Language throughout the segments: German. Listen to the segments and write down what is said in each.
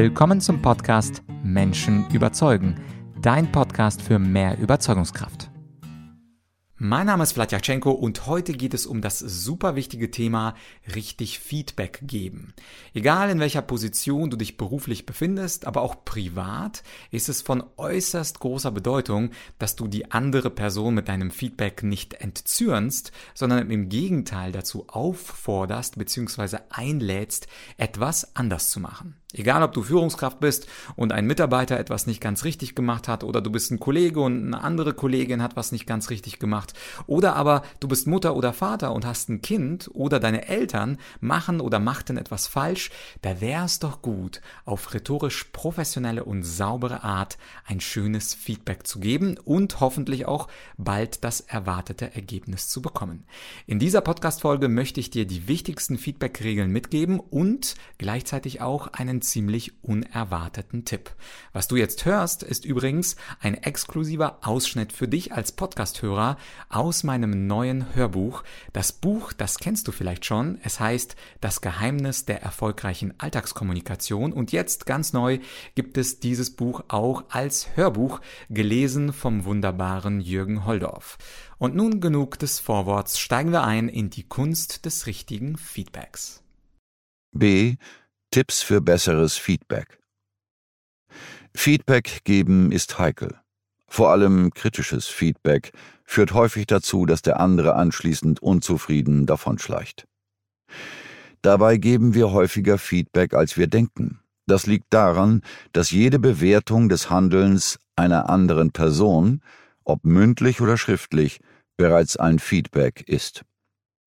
Willkommen zum Podcast Menschen überzeugen, dein Podcast für mehr Überzeugungskraft. Mein Name ist Vladyachenko und heute geht es um das super wichtige Thema richtig Feedback geben. Egal in welcher Position du dich beruflich befindest, aber auch privat, ist es von äußerst großer Bedeutung, dass du die andere Person mit deinem Feedback nicht entzürnst, sondern im Gegenteil dazu aufforderst bzw. einlädst, etwas anders zu machen. Egal, ob du Führungskraft bist und ein Mitarbeiter etwas nicht ganz richtig gemacht hat oder du bist ein Kollege und eine andere Kollegin hat was nicht ganz richtig gemacht oder aber du bist Mutter oder Vater und hast ein Kind oder deine Eltern machen oder machten etwas falsch, da wäre es doch gut, auf rhetorisch professionelle und saubere Art ein schönes Feedback zu geben und hoffentlich auch bald das erwartete Ergebnis zu bekommen. In dieser Podcast-Folge möchte ich dir die wichtigsten Feedback-Regeln mitgeben und gleichzeitig auch einen einen ziemlich unerwarteten Tipp. Was du jetzt hörst, ist übrigens ein exklusiver Ausschnitt für dich als Podcasthörer aus meinem neuen Hörbuch. Das Buch, das kennst du vielleicht schon. Es heißt Das Geheimnis der erfolgreichen Alltagskommunikation und jetzt ganz neu gibt es dieses Buch auch als Hörbuch, gelesen vom wunderbaren Jürgen Holdorf. Und nun genug des Vorworts, steigen wir ein in die Kunst des richtigen Feedbacks. B. Tipps für besseres Feedback. Feedback geben ist heikel. Vor allem kritisches Feedback führt häufig dazu, dass der andere anschließend unzufrieden davonschleicht. Dabei geben wir häufiger Feedback, als wir denken. Das liegt daran, dass jede Bewertung des Handelns einer anderen Person, ob mündlich oder schriftlich, bereits ein Feedback ist.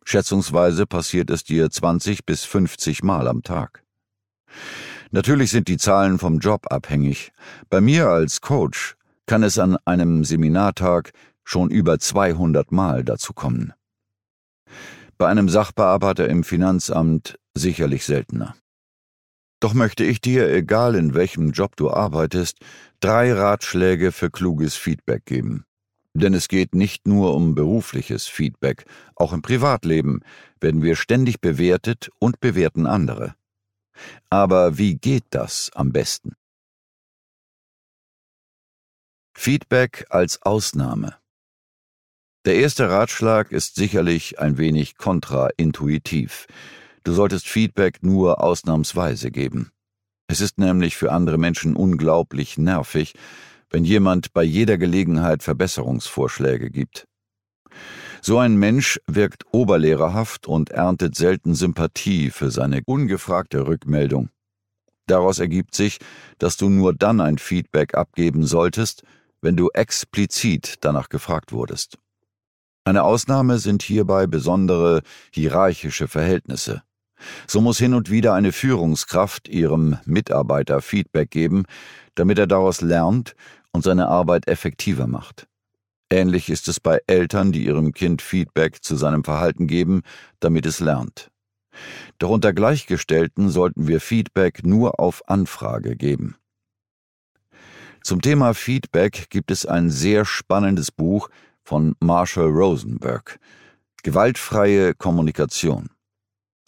Schätzungsweise passiert es dir 20 bis 50 Mal am Tag. Natürlich sind die Zahlen vom Job abhängig. Bei mir als Coach kann es an einem Seminartag schon über 200 Mal dazu kommen. Bei einem Sachbearbeiter im Finanzamt sicherlich seltener. Doch möchte ich dir, egal in welchem Job du arbeitest, drei Ratschläge für kluges Feedback geben. Denn es geht nicht nur um berufliches Feedback, auch im Privatleben werden wir ständig bewertet und bewerten andere. Aber wie geht das am besten? Feedback als Ausnahme. Der erste Ratschlag ist sicherlich ein wenig kontraintuitiv. Du solltest Feedback nur ausnahmsweise geben. Es ist nämlich für andere Menschen unglaublich nervig, wenn jemand bei jeder Gelegenheit Verbesserungsvorschläge gibt. So ein Mensch wirkt oberlehrerhaft und erntet selten Sympathie für seine ungefragte Rückmeldung. Daraus ergibt sich, dass du nur dann ein Feedback abgeben solltest, wenn du explizit danach gefragt wurdest. Eine Ausnahme sind hierbei besondere hierarchische Verhältnisse. So muss hin und wieder eine Führungskraft ihrem Mitarbeiter Feedback geben, damit er daraus lernt und seine Arbeit effektiver macht. Ähnlich ist es bei Eltern, die ihrem Kind Feedback zu seinem Verhalten geben, damit es lernt. Doch unter Gleichgestellten sollten wir Feedback nur auf Anfrage geben. Zum Thema Feedback gibt es ein sehr spannendes Buch von Marshall Rosenberg Gewaltfreie Kommunikation.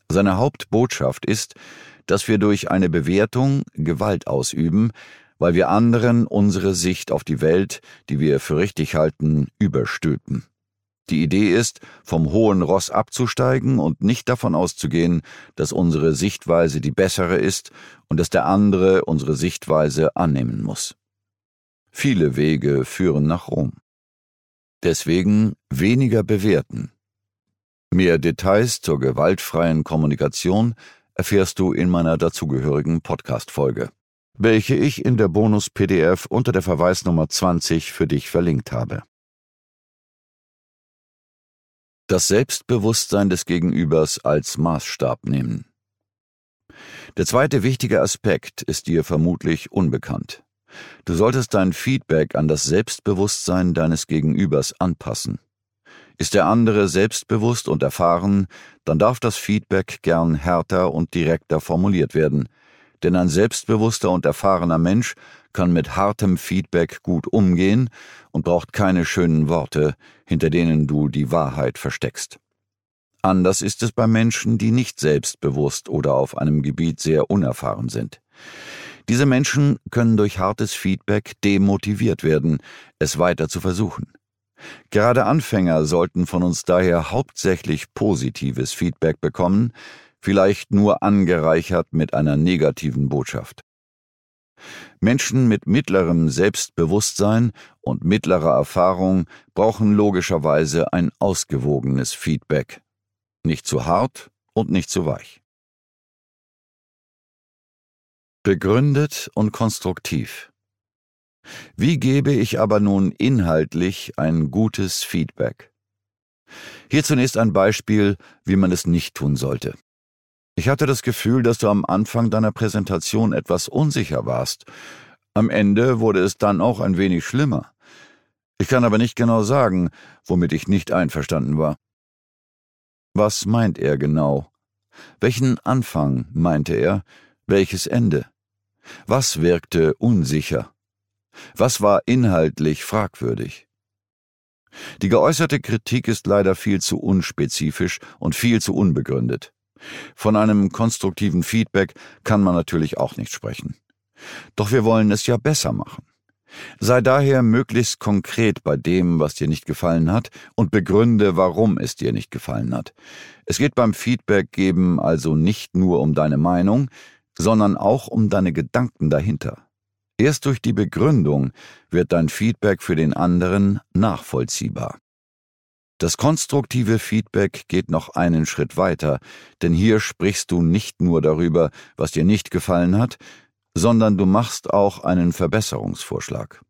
Seine Hauptbotschaft ist, dass wir durch eine Bewertung Gewalt ausüben, weil wir anderen unsere Sicht auf die Welt, die wir für richtig halten, überstülpen. Die Idee ist, vom hohen Ross abzusteigen und nicht davon auszugehen, dass unsere Sichtweise die bessere ist und dass der andere unsere Sichtweise annehmen muss. Viele Wege führen nach Rom. Deswegen weniger bewerten. Mehr Details zur gewaltfreien Kommunikation erfährst du in meiner dazugehörigen Podcast-Folge welche ich in der Bonus-PDF unter der Verweisnummer 20 für dich verlinkt habe. Das Selbstbewusstsein des Gegenübers als Maßstab nehmen. Der zweite wichtige Aspekt ist dir vermutlich unbekannt. Du solltest dein Feedback an das Selbstbewusstsein deines Gegenübers anpassen. Ist der andere selbstbewusst und erfahren, dann darf das Feedback gern härter und direkter formuliert werden – denn ein selbstbewusster und erfahrener Mensch kann mit hartem Feedback gut umgehen und braucht keine schönen Worte, hinter denen du die Wahrheit versteckst. Anders ist es bei Menschen, die nicht selbstbewusst oder auf einem Gebiet sehr unerfahren sind. Diese Menschen können durch hartes Feedback demotiviert werden, es weiter zu versuchen. Gerade Anfänger sollten von uns daher hauptsächlich positives Feedback bekommen, vielleicht nur angereichert mit einer negativen Botschaft. Menschen mit mittlerem Selbstbewusstsein und mittlerer Erfahrung brauchen logischerweise ein ausgewogenes Feedback. Nicht zu hart und nicht zu weich. Begründet und konstruktiv. Wie gebe ich aber nun inhaltlich ein gutes Feedback? Hier zunächst ein Beispiel, wie man es nicht tun sollte. Ich hatte das Gefühl, dass du am Anfang deiner Präsentation etwas unsicher warst. Am Ende wurde es dann auch ein wenig schlimmer. Ich kann aber nicht genau sagen, womit ich nicht einverstanden war. Was meint er genau? Welchen Anfang meinte er? Welches Ende? Was wirkte unsicher? Was war inhaltlich fragwürdig? Die geäußerte Kritik ist leider viel zu unspezifisch und viel zu unbegründet. Von einem konstruktiven Feedback kann man natürlich auch nicht sprechen. Doch wir wollen es ja besser machen. Sei daher möglichst konkret bei dem, was dir nicht gefallen hat, und begründe, warum es dir nicht gefallen hat. Es geht beim Feedback geben also nicht nur um deine Meinung, sondern auch um deine Gedanken dahinter. Erst durch die Begründung wird dein Feedback für den anderen nachvollziehbar. Das konstruktive Feedback geht noch einen Schritt weiter, denn hier sprichst du nicht nur darüber, was dir nicht gefallen hat, sondern du machst auch einen Verbesserungsvorschlag.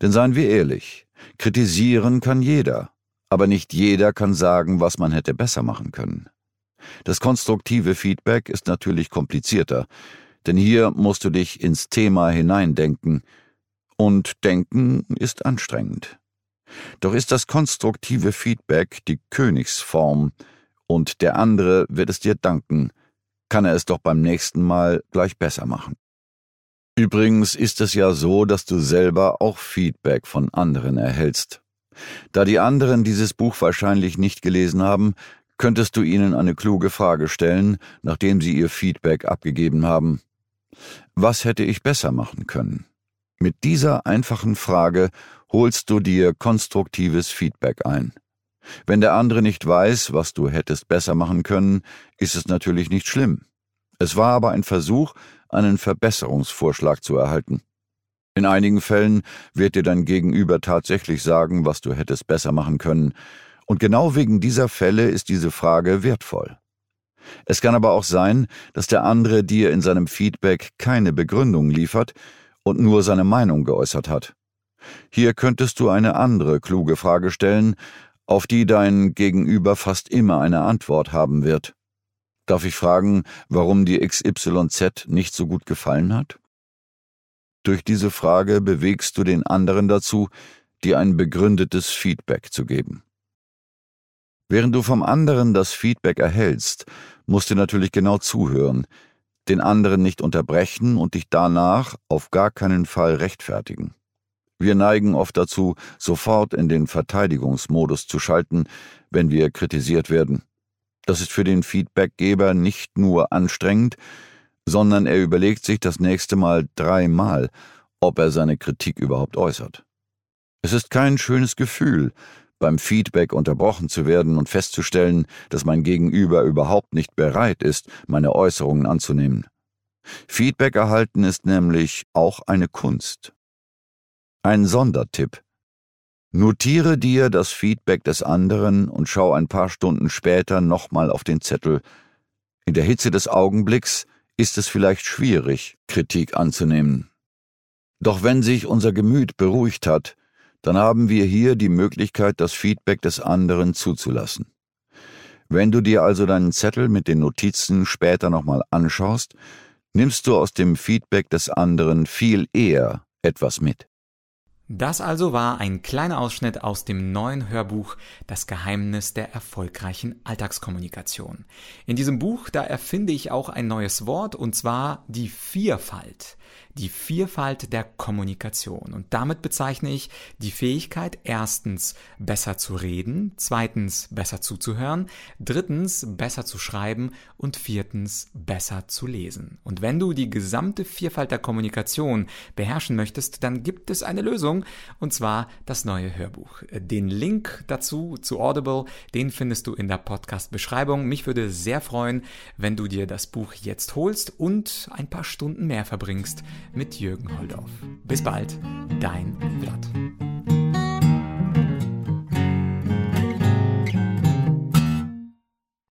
Denn seien wir ehrlich, kritisieren kann jeder, aber nicht jeder kann sagen, was man hätte besser machen können. Das konstruktive Feedback ist natürlich komplizierter, denn hier musst du dich ins Thema hineindenken, und denken ist anstrengend. Doch ist das konstruktive Feedback die Königsform, und der andere wird es dir danken, kann er es doch beim nächsten Mal gleich besser machen. Übrigens ist es ja so, dass du selber auch Feedback von anderen erhältst. Da die anderen dieses Buch wahrscheinlich nicht gelesen haben, könntest du ihnen eine kluge Frage stellen, nachdem sie ihr Feedback abgegeben haben. Was hätte ich besser machen können? Mit dieser einfachen Frage holst du dir konstruktives Feedback ein. Wenn der andere nicht weiß, was du hättest besser machen können, ist es natürlich nicht schlimm. Es war aber ein Versuch, einen Verbesserungsvorschlag zu erhalten. In einigen Fällen wird dir dein Gegenüber tatsächlich sagen, was du hättest besser machen können, und genau wegen dieser Fälle ist diese Frage wertvoll. Es kann aber auch sein, dass der andere dir in seinem Feedback keine Begründung liefert und nur seine Meinung geäußert hat. Hier könntest du eine andere kluge Frage stellen, auf die dein Gegenüber fast immer eine Antwort haben wird. Darf ich fragen, warum dir XYZ nicht so gut gefallen hat? Durch diese Frage bewegst du den anderen dazu, dir ein begründetes Feedback zu geben. Während du vom anderen das Feedback erhältst, musst du natürlich genau zuhören, den anderen nicht unterbrechen und dich danach auf gar keinen Fall rechtfertigen. Wir neigen oft dazu, sofort in den Verteidigungsmodus zu schalten, wenn wir kritisiert werden. Das ist für den Feedbackgeber nicht nur anstrengend, sondern er überlegt sich das nächste Mal dreimal, ob er seine Kritik überhaupt äußert. Es ist kein schönes Gefühl, beim Feedback unterbrochen zu werden und festzustellen, dass mein Gegenüber überhaupt nicht bereit ist, meine Äußerungen anzunehmen. Feedback erhalten ist nämlich auch eine Kunst. Ein Sondertipp. Notiere dir das Feedback des anderen und schau ein paar Stunden später nochmal auf den Zettel. In der Hitze des Augenblicks ist es vielleicht schwierig, Kritik anzunehmen. Doch wenn sich unser Gemüt beruhigt hat, dann haben wir hier die Möglichkeit, das Feedback des anderen zuzulassen. Wenn du dir also deinen Zettel mit den Notizen später nochmal anschaust, nimmst du aus dem Feedback des anderen viel eher etwas mit. Das also war ein kleiner Ausschnitt aus dem neuen Hörbuch Das Geheimnis der erfolgreichen Alltagskommunikation. In diesem Buch, da erfinde ich auch ein neues Wort, und zwar die Vierfalt die Vielfalt der Kommunikation. Und damit bezeichne ich die Fähigkeit, erstens besser zu reden, zweitens besser zuzuhören, drittens besser zu schreiben und viertens besser zu lesen. Und wenn du die gesamte Vielfalt der Kommunikation beherrschen möchtest, dann gibt es eine Lösung, und zwar das neue Hörbuch. Den Link dazu zu Audible, den findest du in der Podcast-Beschreibung. Mich würde sehr freuen, wenn du dir das Buch jetzt holst und ein paar Stunden mehr verbringst mit Jürgen Holdorf. Bis bald, dein Vlad.